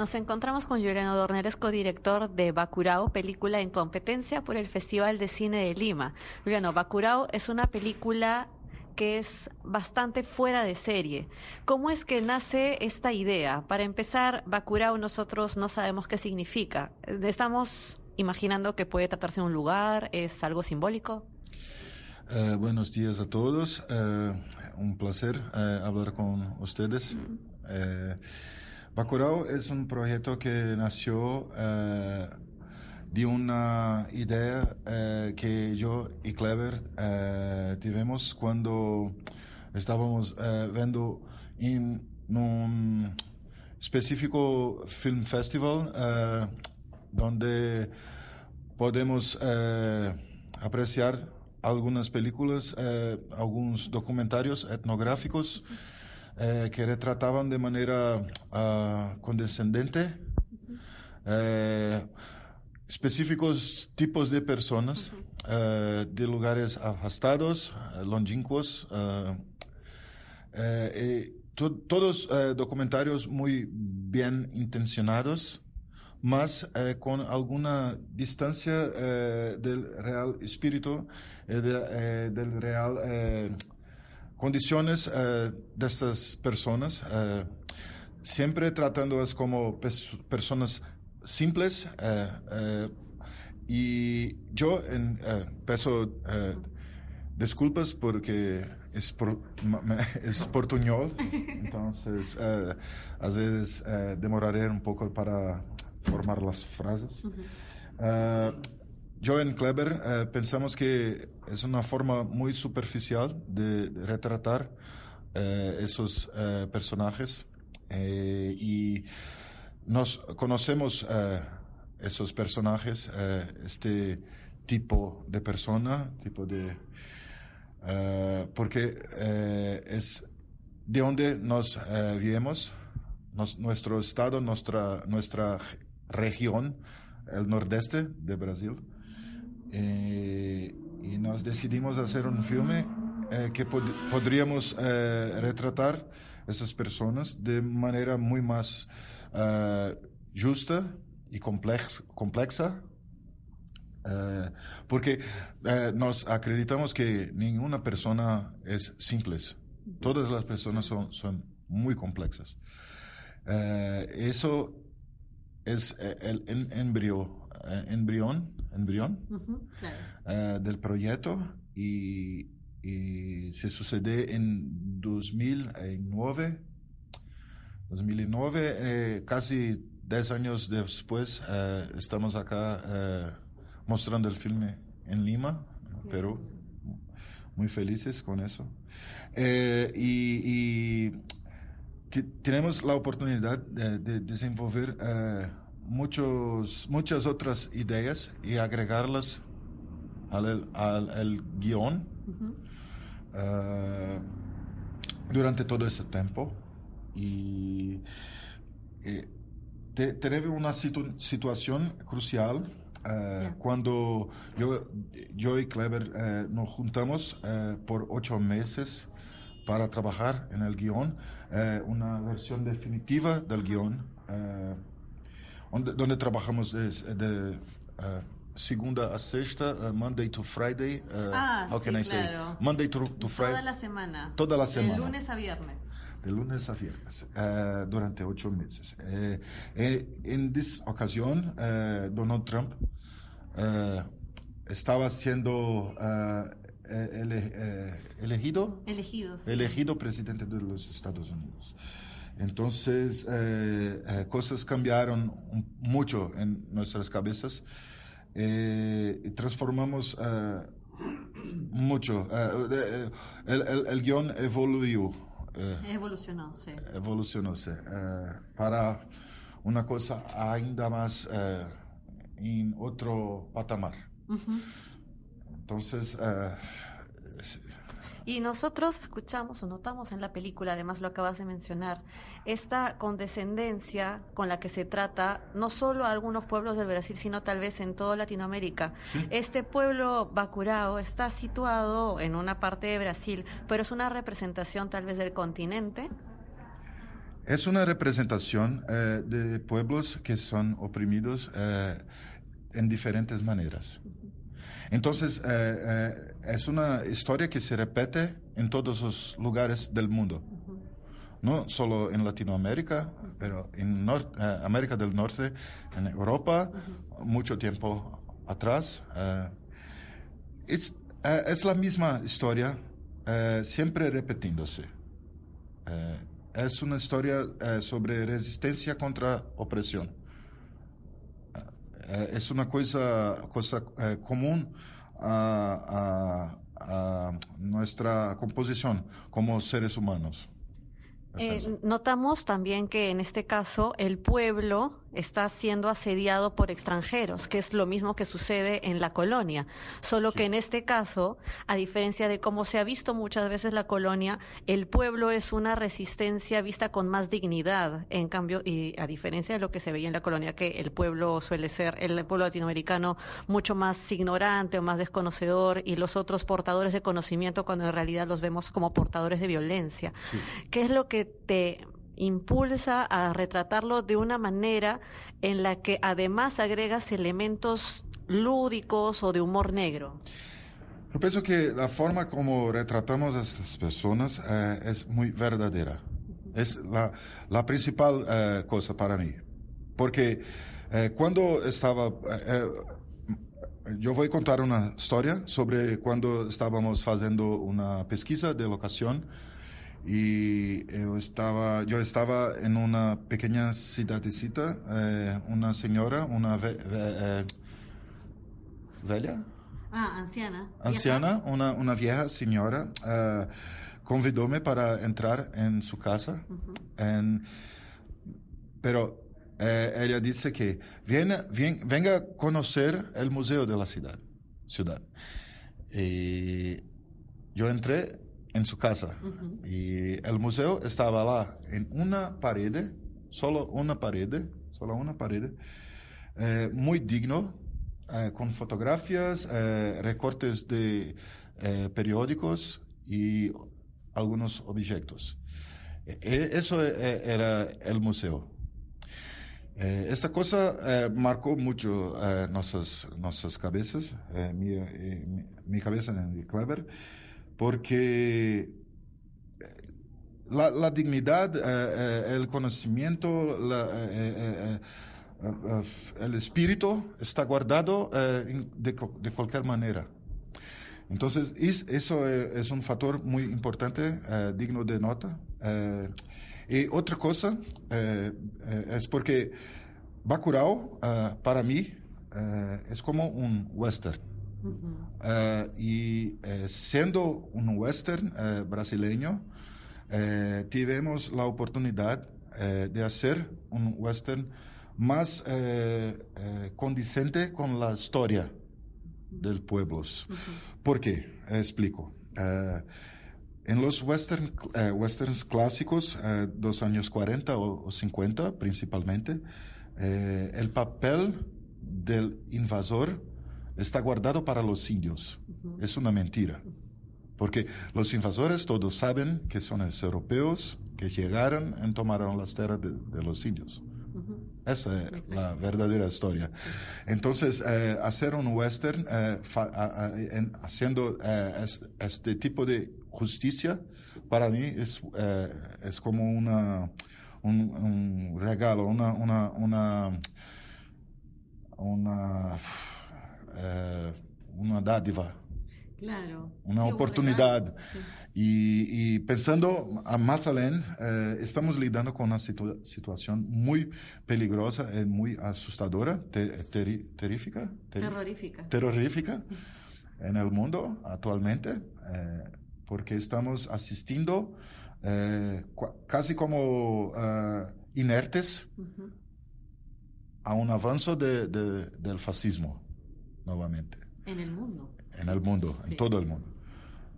Nos encontramos con Juliano Dorner, co-director de Bacurao, película en competencia por el Festival de Cine de Lima. Juliano, Bacurao es una película que es bastante fuera de serie. ¿Cómo es que nace esta idea? Para empezar, Bacurao nosotros no sabemos qué significa. Estamos imaginando que puede tratarse de un lugar, es algo simbólico. Eh, buenos días a todos. Eh, un placer eh, hablar con ustedes. Bacurau es un proyecto que nació de una idea que yo y Clever tuvimos cuando estábamos viendo en un específico film festival donde podemos apreciar algunas películas, eh, algunos documentarios etnográficos eh, que retrataban de manera uh, condescendente eh, específicos tipos de personas de lugares afastados, longínquos. todos documentarios muy bien intencionados más eh, con alguna distancia eh, del real espíritu, eh, de, del real condiciones de estas personas, siempre tratándolas como personas simples. y yo en, peso disculpas porque es, por, es portuñol, entonces a veces demoraré un poco para formar las frases. Uh, yo en Kleber eh, pensamos que es una forma muy superficial de, retratar eh, esos eh, personajes y nos conocemos esos personajes, este tipo de persona, tipo de... porque es de donde nos vivimos, nuestro estado, nuestra, nuestra región, el nordeste de Brasil. Eh, y nos decidimos hacer un filme eh, que podríamos eh, retratar esas personas de manera muy más justa y complex complexa. porque nos acreditamos que ninguna persona es simple. Todas las personas son, son muy complexas. eso es el embrión, eh, embrión, embrión eh, del proyecto y, se sucede en 2009. 2009, casi 10 años después, estamos acá mostrando el filme en Lima, Perú. Muy felices con eso. y tenemos la oportunidad de, desenvolver eh, muchos, muchas otras ideas y agregarlas al, al, guion eh, durante todo ese tiempo. Y eh, tenemos una situación crucial cuando yo, yo y Clever nos juntamos por ocho meses para trabajar en el guion, una versión definitiva del guion, eh, donde, trabajamos de, eh, segunda a sexta, Monday to Friday. ah, sí, claro. Monday to, Friday. Toda la semana. Toda la semana. De lunes a viernes. De lunes a viernes, durante ocho meses. en esa ocasión, Donald Trump estaba siendo eh, eh, elegido, elegido presidente de los Estados Unidos. Entonces, eh, cosas cambiaron mucho en nuestras cabezas y transformamos mucho. El, el, guion evoluyó. evolucionó, sí. Evolucionó, para una cosa ainda más en otro patamar. Entonces... Eh, y nosotros escuchamos o notamos en la película, además lo acabas de mencionar, esta condescendencia con la que se trata no solo a algunos pueblos del Brasil, sino tal vez en toda Latinoamérica. Este pueblo Bacurao está situado en una parte de Brasil, pero es una representación tal vez del continente. Es una representación eh, de pueblos que son oprimidos eh, en diferentes maneras. Entonces, eh, es una historia que se repite en todos los lugares del mundo. No solo en Latinoamérica, pero en América del Norte, en Europa, mucho tiempo atrás. es, es la misma historia, siempre repitiéndose es una historia eh, sobre resistencia contra opresión. Eh, es una cosa, cosa eh, común a, a, nuestra composición como seres humanos. notamos también que en este caso el pueblo está siendo asediado por extranjeros, que es lo mismo que sucede en la colonia. Solo que en este caso, a diferencia de cómo se ha visto muchas veces la colonia, el pueblo es una resistencia vista con más dignidad. En cambio, y a diferencia de lo que se veía en la colonia, que el pueblo suele ser, el pueblo latinoamericano, mucho más ignorante o más desconocedor, y los otros portadores de conocimiento, cuando en realidad los vemos como portadores de violencia. ¿Qué es lo que te impulsa a retratarlo de una manera en la que además agregas elementos lúdicos o de humor negro. Yo pienso que la forma como retratamos a estas personas eh, es muy verdadera. Es la, la principal eh, cosa para mí. Porque eh, cuando estaba... yo voy a contar una historia sobre cuando estábamos haciendo una pesquisa de locación y yo estaba, yo estaba en una pequeña ciudadcita, eh, una señora, una ve, eh, Ah, anciana. Anciana, una, una vieja señora, eh, convidóme para entrar en su casa. en, pero eh, ella dice que viene, venga a conocer el museo de la ciudad. ciudad. Y yo entré en su casa. Y el museo estaba lá en una pared, solo una pared, solo una pared, eh, muy digno, eh, con fotografías, eh, recortes de periódicos y algunos objetos. E, eso era el museo. esta cosa marcó mucho nuestras, nuestras cabezas, mi, mi, mi, cabeza en Kleber, porque eh, la, dignidad, eh, eh, el conocimiento, el espíritu está guardado de, cualquier manera. Entonces, eso es un factor muy importante, digno de nota. y otra cosa es porque Bacurau, para mí, es como un western. Eh, y eh, siendo un western eh, brasileño, tuvimos la oportunidad de hacer un western más condicente con la historia del pueblo. ¿Por qué? explico. en los western, westerns clásicos, dos años 40 o, o 50 principalmente, el papel del invasor está guardado para los indios. Es una mentira. Porque los invasores todos saben que son los europeos que llegaron y tomaron las tierras de, los indios. Esa es la verdadera historia. Entonces, eh, hacer un western eh, haciendo eh, este tipo de justicia, para mí es, es como una, un, regalo, una, una, una, una eh, una dádiva. Claro. Una oportunidad. Y, pensando a más além, eh, estamos lidiando con una situación muy peligrosa y muy asustadora, terrífica, terrorífica. terrorífica en el mundo actualmente, eh, porque estamos asistiendo casi como inertes a un avance del fascismo nuevamente. En el mundo. En el mundo, en todo el mundo.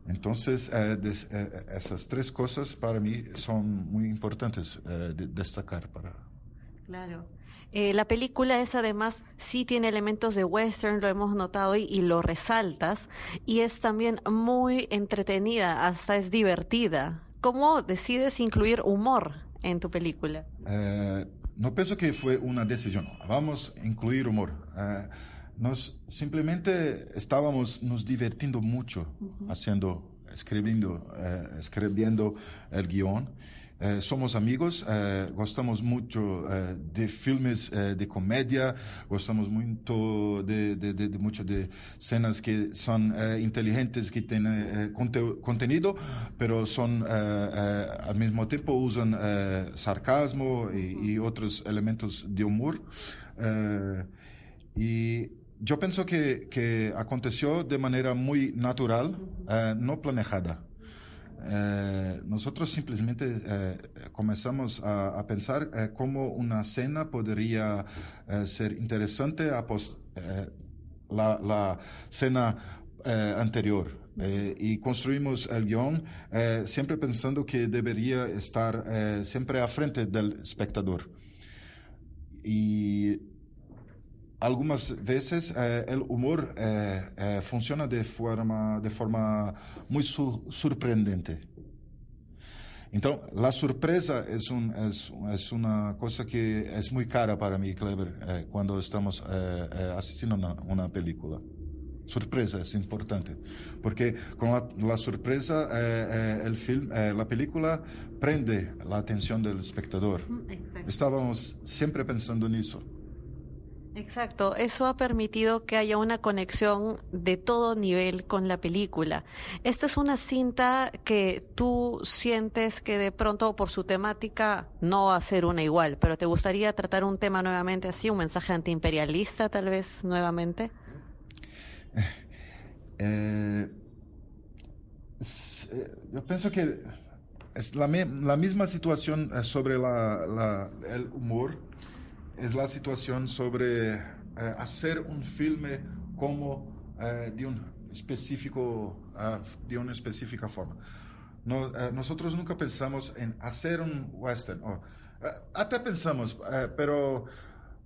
Entonces, eh, eh, esas tres cosas para mí son muy importantes eh, de destacar para... Claro. la película es además, sí tiene elementos de western, lo hemos notado y, y, lo resaltas, y es también muy entretenida, hasta es divertida. ¿Cómo decides incluir humor en tu película? no pienso que fue una decisión. Vamos a incluir humor. Nos simplemente estábamos nos divirtiendo mucho haciendo, escribiendo, escribiendo el guion. Eh, somos amigos, eh, gostamos mucho eh, de filmes de comedia, gostamos mucho de, de, de, mucho de escenas que son inteligentes, que tienen contenido, pero son al mismo tiempo usan sarcasmo y, y, otros elementos de humor. y yo pienso que, que, aconteció de manera muy natural, no planejada. Eh, nosotros simplemente eh, comenzamos a, pensar eh, cómo una cena podría ser interesante a la, la, cena anterior. y construimos el guion siempre pensando que debería estar siempre a frente del espectador. Y algumas veces el humor funciona de forma, de forma muy sorprendente. Então, a surpresa é, um, é, é uma coisa que é muito cara para mim, Kleber, eh, quando estamos eh, eh, assistindo uma, uma película. Surpresa é importante, porque com a, surpresa, o filme, a película prende a atenção do espectador. Mm, Estávamos sempre pensando nisso. Exacto, eso ha permitido que haya una conexión de todo nivel con la película. Esta es una cinta que tú sientes que de pronto por su temática no va a ser una igual, pero ¿te gustaría tratar un tema nuevamente así, un mensaje antiimperialista tal vez nuevamente? Eh, eh, yo pienso que es la, misma situación eh, sobre el humor es la situación sobre eh, hacer un filme como eh, de un específico uh, de una específica forma. No, uh, nosotros nunca pensamos en hacer un western. Hasta pensamos, pero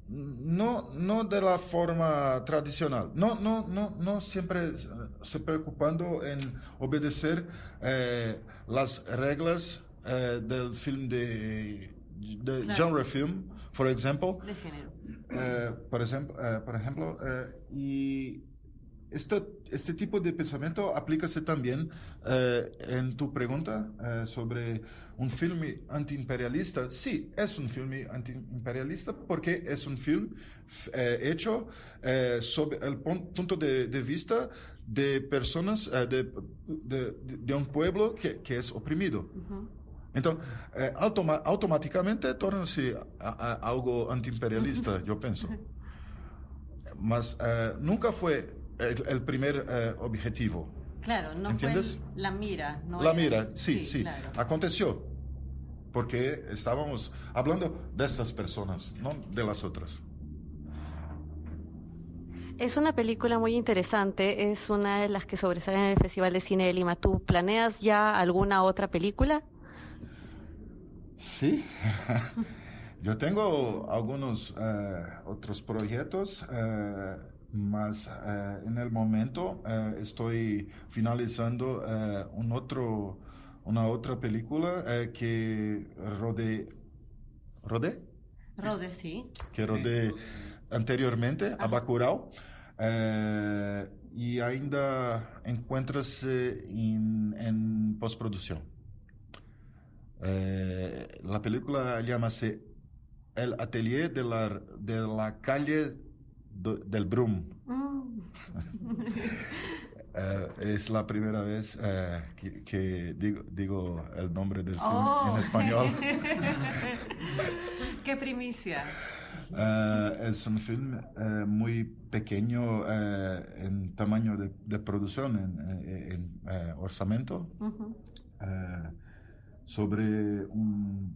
no, no de la forma tradicional. No, no, no, no siempre se preocupando en obedecer las reglas del film de, de claro. genre film por ejemplo. Eh, por ejemplo, eh, por ejemplo eh, y este, este tipo de pensamiento aplícase también en tu pregunta sobre un filme antiimperialista. Sí, es un filme antiimperialista porque es un film hecho sobre el punto de, de vista de personas, de, de, de, un pueblo que, que es oprimido. Então, é, automa automaticamente torna-se algo antiimperialista, eu penso. Mas é, nunca foi o primeiro é, objetivo. Claro, não ¿Entiendes? foi a mira. No la mira, sim, sim. Claro. Aconteceu. Porque estávamos falando dessas pessoas, não das outras. Es una película muy interesante, es una de las que sobresalen en el Festival de Cine de Lima. ¿Tú planeas ya alguna otra película? Sí, yo tengo algunos eh, otros proyectos, eh, mas eh, en el momento estoy finalizando un otro, una otra película que rodé, rodé, rodé sí, que rodé anteriormente a Bacurau. y ainda encuentra-se en, en postproducción. Eh, la película llámase El atelier de la, de la calle del Brum. Mm. eh, es la primera vez eh, que, que digo, digo, el nombre del film en oh. español. ¡Qué primicia! Eh, es un film muy pequeño en tamaño de, de producción, en, en orzamento. Uh -huh sobre un,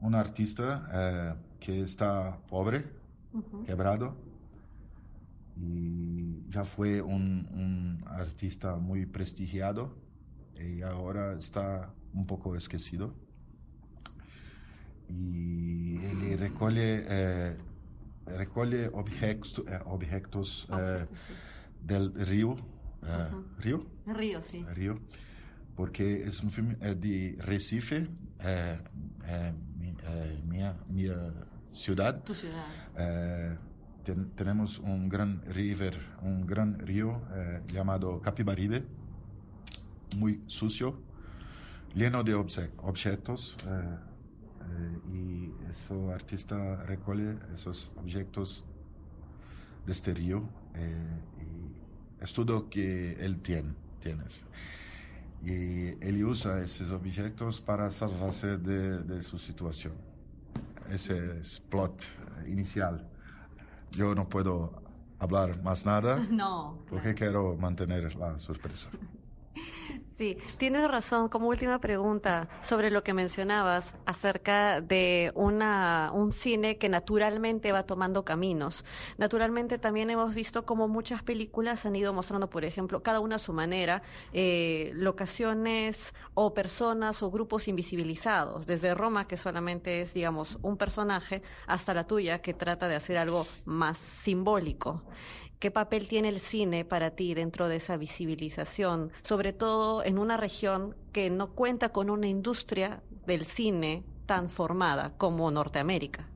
un artista eh, que está pobre, uh -huh. quebrado, y ya fue un, un, artista muy prestigiado y ahora está un poco esquecido. Y él recoge, eh, recoge objetos, eh, objetos eh, del río. Uh -huh. ¿Río? Río, sí. Río porque es un film de Recife, eh, eh, mi, ciudad. Tu ciudad. tenemos un gran river, un gran río llamado Capibaribe, muy sucio, lleno de objetos. y ese artista recoge esos objetos de este río y es todo que él tiene, tienes. Y él usa esos objetos para salvarse de, de su situación. Ese es plot inicial. Yo no puedo hablar más nada. No. Porque quiero mantener la sorpresa. Sí, tienes razón. Como última pregunta sobre lo que mencionabas acerca de una, un cine que naturalmente va tomando caminos. Naturalmente también hemos visto como muchas películas han ido mostrando, por ejemplo, cada una a su manera, eh, locaciones o personas o grupos invisibilizados. Desde Roma, que solamente es, digamos, un personaje, hasta la tuya, que trata de hacer algo más simbólico. ¿Qué papel tiene el cine para ti dentro de esa visibilización, sobre todo en una región que no cuenta con una industria del cine tan formada como Norteamérica?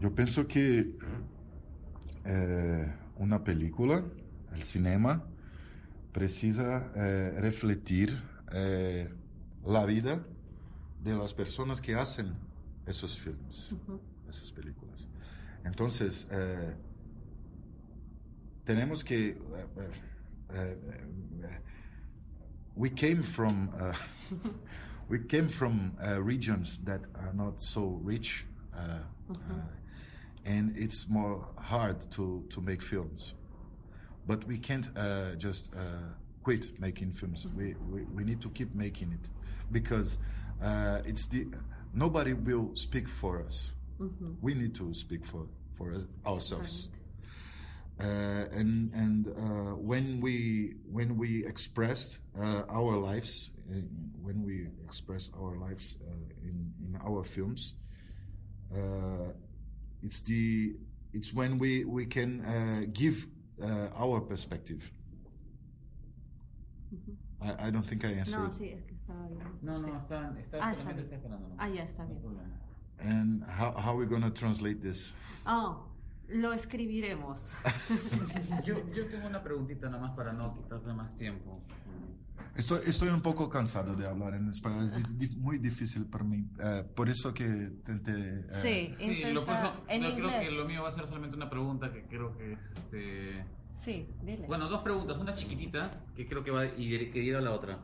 Yo pienso que eh, una película, el cinema, precisa eh, refletir eh, la vida de las personas que hacen esos filmes, esas películas. Entonces, tenemos que uh, uh, uh, we came from we came from regions that are not so rich mm-hmm. and it's more hard to to make films but we can't just quit making films we, we, we need to keep making it because it's the nobody will speak for us mm-hmm. we need to speak for for ourselves right. Uh, and and uh, when we when we expressed uh, our lives, when we express our lives in in our films, it's the it's when we we can give our perspective. Mm-hmm. I, I, don't think I answered. No, sí, es que estaba bien. No, no, está, está, ah, está, está esperando. Ah, ya está bien. And how, how are we going to translate this? Oh, Lo escribiremos. yo, yo tengo una preguntita nada más para no quitarle más tiempo. Estoy, estoy un poco cansado de hablar en español, es muy difícil para mí, eh, por eso que intenté... Eh, sí, sí lo, creo que lo mío va a ser solamente una pregunta que creo que... Este... Sí, dile. Bueno, dos preguntas, una chiquitita que creo que va a ir, a la otra.